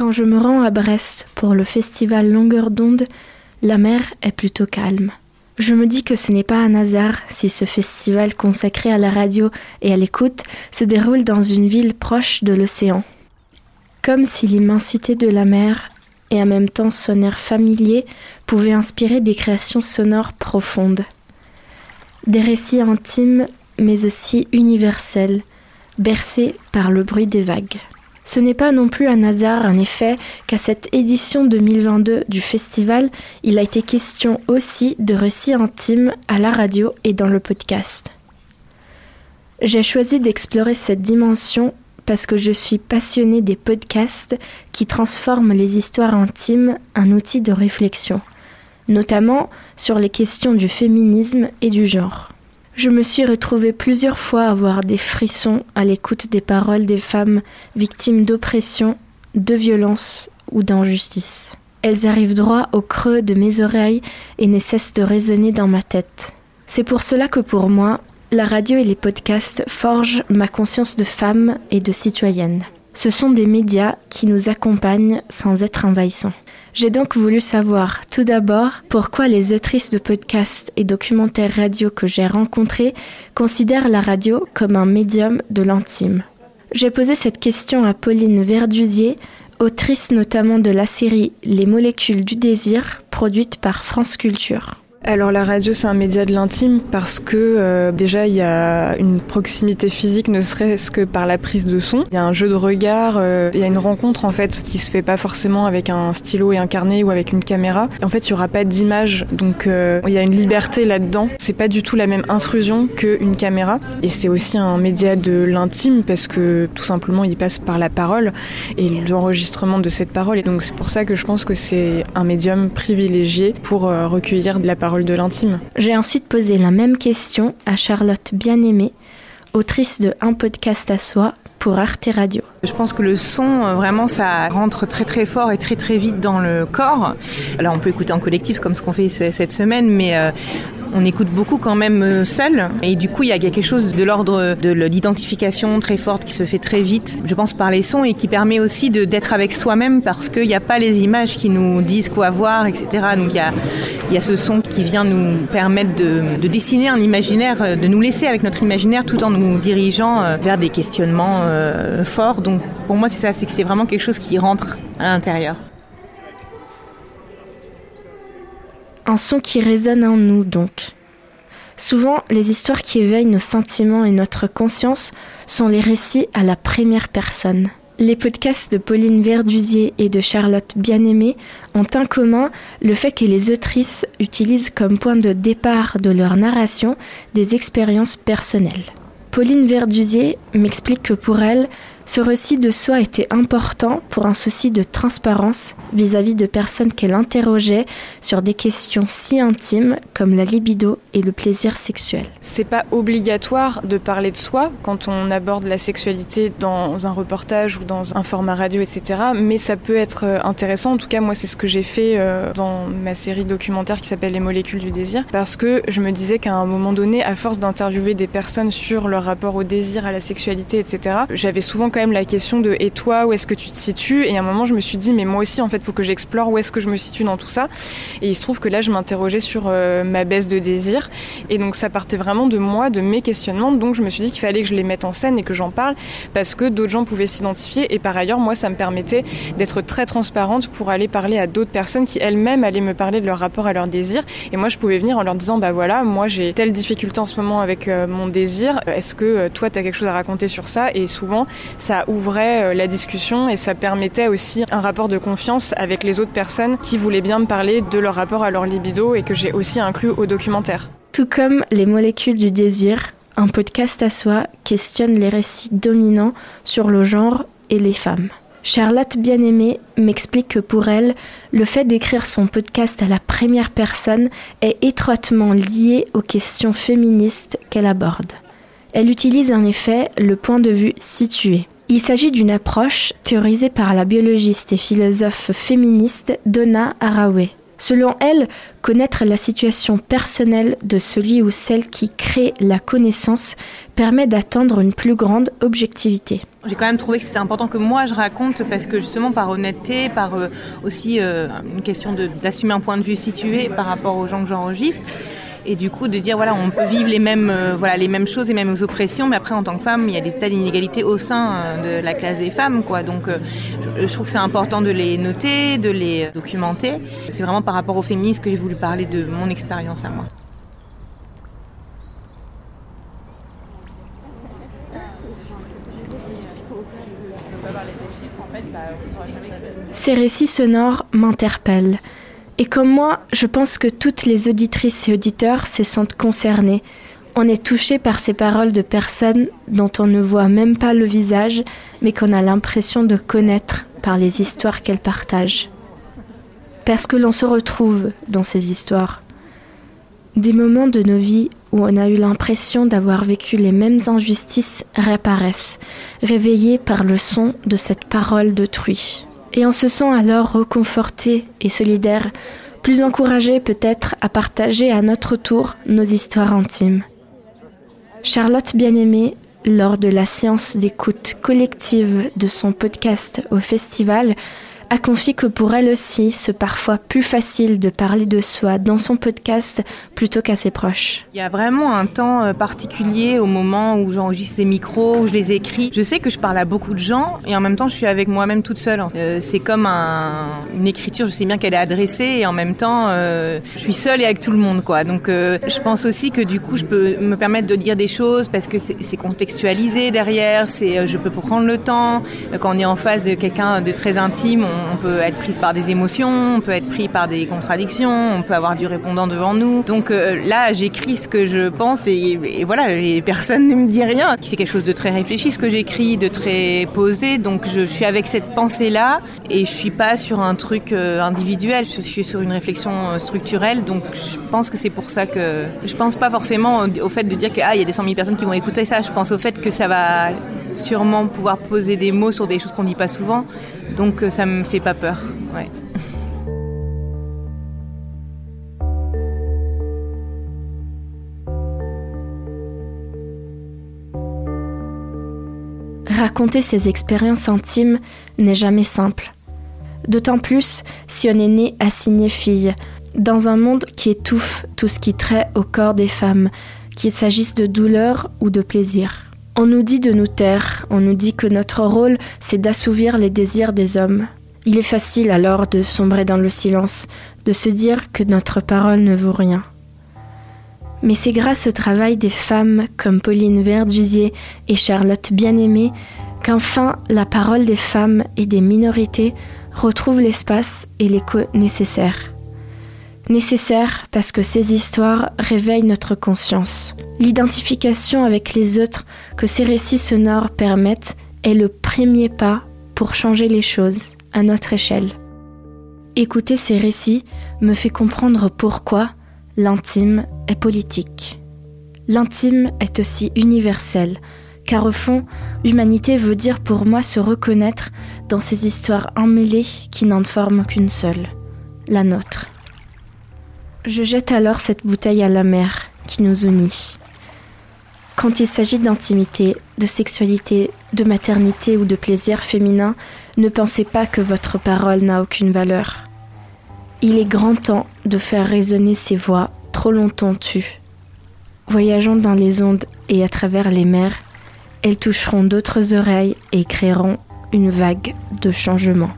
Quand je me rends à Brest pour le festival Longueur d'onde, la mer est plutôt calme. Je me dis que ce n'est pas un hasard si ce festival consacré à la radio et à l'écoute se déroule dans une ville proche de l'océan. Comme si l'immensité de la mer et en même temps son air familier pouvaient inspirer des créations sonores profondes. Des récits intimes mais aussi universels, bercés par le bruit des vagues. Ce n'est pas non plus un hasard, en effet, qu'à cette édition 2022 du festival, il a été question aussi de récits intimes à la radio et dans le podcast. J'ai choisi d'explorer cette dimension parce que je suis passionnée des podcasts qui transforment les histoires intimes en outil de réflexion, notamment sur les questions du féminisme et du genre. Je me suis retrouvée plusieurs fois à avoir des frissons à l'écoute des paroles des femmes victimes d'oppression, de violence ou d'injustice. Elles arrivent droit au creux de mes oreilles et ne cessent de résonner dans ma tête. C'est pour cela que pour moi, la radio et les podcasts forgent ma conscience de femme et de citoyenne. Ce sont des médias qui nous accompagnent sans être envahissants. J'ai donc voulu savoir tout d'abord pourquoi les autrices de podcasts et documentaires radio que j'ai rencontrés considèrent la radio comme un médium de l'intime. J'ai posé cette question à Pauline Verdusier, autrice notamment de la série Les molécules du désir, produite par France Culture. Alors la radio c'est un média de l'intime parce que euh, déjà il y a une proximité physique ne serait-ce que par la prise de son. Il y a un jeu de regard, euh, il y a une rencontre en fait qui se fait pas forcément avec un stylo et un carnet ou avec une caméra. En fait il y aura pas d'image donc euh, il y a une liberté là-dedans. C'est pas du tout la même intrusion qu'une caméra et c'est aussi un média de l'intime parce que tout simplement il passe par la parole et l'enregistrement de cette parole et donc c'est pour ça que je pense que c'est un médium privilégié pour recueillir de la parole de l'intime. J'ai ensuite posé la même question à Charlotte Bien-Aimée, autrice de Un podcast à soi pour Arte Radio. Je pense que le son, euh, vraiment, ça rentre très très fort et très très vite dans le corps. Alors on peut écouter en collectif comme ce qu'on fait cette semaine, mais euh, on écoute beaucoup quand même euh, seul. Et du coup, il y a quelque chose de l'ordre de l'identification très forte qui se fait très vite, je pense, par les sons et qui permet aussi d'être avec soi-même parce qu'il n'y a pas les images qui nous disent quoi voir, etc. Donc il y a, ce son qui vient nous permettre de, de, dessiner un imaginaire, de nous laisser avec notre imaginaire tout en nous dirigeant euh, vers des questionnements euh, forts. Donc pour moi, c'est ça, c'est que c'est vraiment quelque chose qui rentre à l'intérieur. Un son qui résonne en nous donc. Souvent, les histoires qui éveillent nos sentiments et notre conscience sont les récits à la première personne. Les podcasts de Pauline Verdusier et de Charlotte Bien-Aimée ont en commun le fait que les autrices utilisent comme point de départ de leur narration des expériences personnelles. Pauline Verdusier m'explique que pour elle, ce récit de soi était important pour un souci de transparence vis-à-vis de personnes qu'elle interrogeait sur des questions si intimes comme la libido et le plaisir sexuel. C'est pas obligatoire de parler de soi quand on aborde la sexualité dans un reportage ou dans un format radio, etc. Mais ça peut être euh, intéressant. En tout cas, moi, c'est ce que j'ai fait euh, dans ma série documentaire qui s'appelle Les molécules du désir, parce que je me disais qu'à un moment donné, à force d'interviewer des personnes sur leur rapport au désir, à la sexualité, etc., j'avais souvent quand même la question de et toi, où est-ce que tu te situes? Et à un moment, je me suis dit, mais moi aussi, en fait, faut que j'explore où est-ce que je me situe dans tout ça. Et il se trouve que là, je m'interrogeais sur euh, ma baisse de désir. Et donc, ça partait vraiment de moi, de mes questionnements. Donc, je me suis dit qu'il fallait que je les mette en scène et que j'en parle parce que d'autres gens pouvaient s'identifier. Et par ailleurs, moi, ça me permettait d'être très transparente pour aller parler à d'autres personnes qui elles-mêmes allaient me parler de leur rapport à leur désir. Et moi, je pouvais venir en leur disant, bah voilà, moi, j'ai telle difficulté en ce moment avec euh, mon désir. Est-ce que euh, toi, tu as quelque chose à raconter sur ça? Et souvent, ça ouvrait euh, la discussion et ça permettait aussi un rapport de confiance avec les autres personnes qui voulaient bien me parler de leur rapport à leur libido et que j'ai aussi inclus au documentaire. Tout comme Les molécules du désir, un podcast à soi questionne les récits dominants sur le genre et les femmes. Charlotte Bien-Aimée m'explique que pour elle, le fait d'écrire son podcast à la première personne est étroitement lié aux questions féministes qu'elle aborde. Elle utilise en effet le point de vue situé. Il s'agit d'une approche théorisée par la biologiste et philosophe féministe Donna Haraway. Selon elle, connaître la situation personnelle de celui ou celle qui crée la connaissance permet d'atteindre une plus grande objectivité. J'ai quand même trouvé que c'était important que moi je raconte parce que justement par honnêteté, par euh, aussi euh, une question d'assumer un point de vue situé par rapport aux gens que j'enregistre et du coup de dire voilà on peut vivre les mêmes euh, voilà les mêmes choses les mêmes oppressions mais après en tant que femme il y a des états d'inégalité au sein euh, de la classe des femmes quoi. Donc euh, je, trouve que c'est important de les noter de les documenter. C'est vraiment par rapport aux féministes que j'ai voulu parler de mon expérience à moi. Ces récits sonores m'interpellent. Et comme moi, je pense que toutes les auditrices et auditeurs se sentent concernés. On est touché par ces paroles de personnes dont on ne voit même pas le visage, mais qu'on a l'impression de connaître par les histoires qu'elles partagent. Parce que l'on se retrouve dans ces histoires. Des moments de nos vies où on a eu l'impression d'avoir vécu les mêmes injustices réapparaissent, réveillés par le son de cette parole d'autrui et on se sent alors reconforté et solidaire, plus encouragé peut-être à partager à notre tour nos histoires intimes. Charlotte Bien-Aimée, lors de la séance d'écoute collective de son podcast au festival, a confié que pour elle aussi, c'est parfois plus facile de parler de soi dans son podcast plutôt qu'à ses proches. Il y a vraiment un temps euh, particulier au moment où j'enregistre ces micros, où je les écris. Je sais que je parle à beaucoup de gens et en même temps je suis avec moi-même toute seule. Euh, c'est comme une écriture, je sais bien qu'elle est adressée et en même temps euh, je suis seule et avec tout le monde quoi. Donc je pense aussi que du coup je peux me permettre de dire des choses parce que c'est contextualisé derrière, c'est je peux prendre le temps. Quand on est en face de quelqu'un de très intime, peut être prise par des émotions, on peut être pris par des contradictions, on peut avoir du répondant devant nous. Donc euh, là, j'écris ce que je pense et, voilà, les personnes ne me disent rien. C'est quelque chose de très réfléchi, ce que j'écris, de très posé. Donc je, suis avec cette pensée-là et je suis pas sur un truc euh, individuel, je suis sur une réflexion euh, structurelle. Donc je pense que c'est pour ça que je pense pas forcément au fait de dire qu'il ah, y a des 100 000 personnes qui vont écouter ça. Je pense au fait que ça va sûrement pouvoir poser des mots sur des choses qu'on dit pas souvent. Donc ça me fait pas peur. Raconter ses expériences intimes n'est jamais simple. D'autant plus si on est né assigné fille, dans un monde qui étouffe tout ce qui trait au corps des femmes, qu'il s'agisse de douleur ou de plaisir. On nous dit de nous taire, on nous dit que notre rôle c'est d'assouvir les désirs des hommes, il est facile alors de sombrer dans le silence, de se dire que notre parole ne vaut rien. Mais c'est grâce au travail des femmes comme Pauline Verdusier et Charlotte Bien-Aimée qu'enfin la parole des femmes et des minorités retrouve l'espace et l'écho nécessaire. Nécessaire parce que ces histoires réveillent notre conscience. L'identification avec les autres que ces récits sonores permettent est le premier pas pour changer les choses à notre échelle. Écouter ces récits me fait comprendre pourquoi l'intime est politique. L'intime est aussi universel, car au fond, humanité veut dire pour moi se reconnaître dans ces histoires emmêlées qui n'en forment qu'une seule, la nôtre. Je jette alors cette bouteille à la mer qui nous unit. Quand il s'agit d'intimité, de sexualité, de maternité ou de plaisir féminin, ne pensez pas que votre parole n'a aucune valeur. Il est grand temps de faire résonner ces voix trop longtemps tues. Voyageant dans les ondes et à travers les mers, elles toucheront d'autres oreilles et créeront une vague de changement.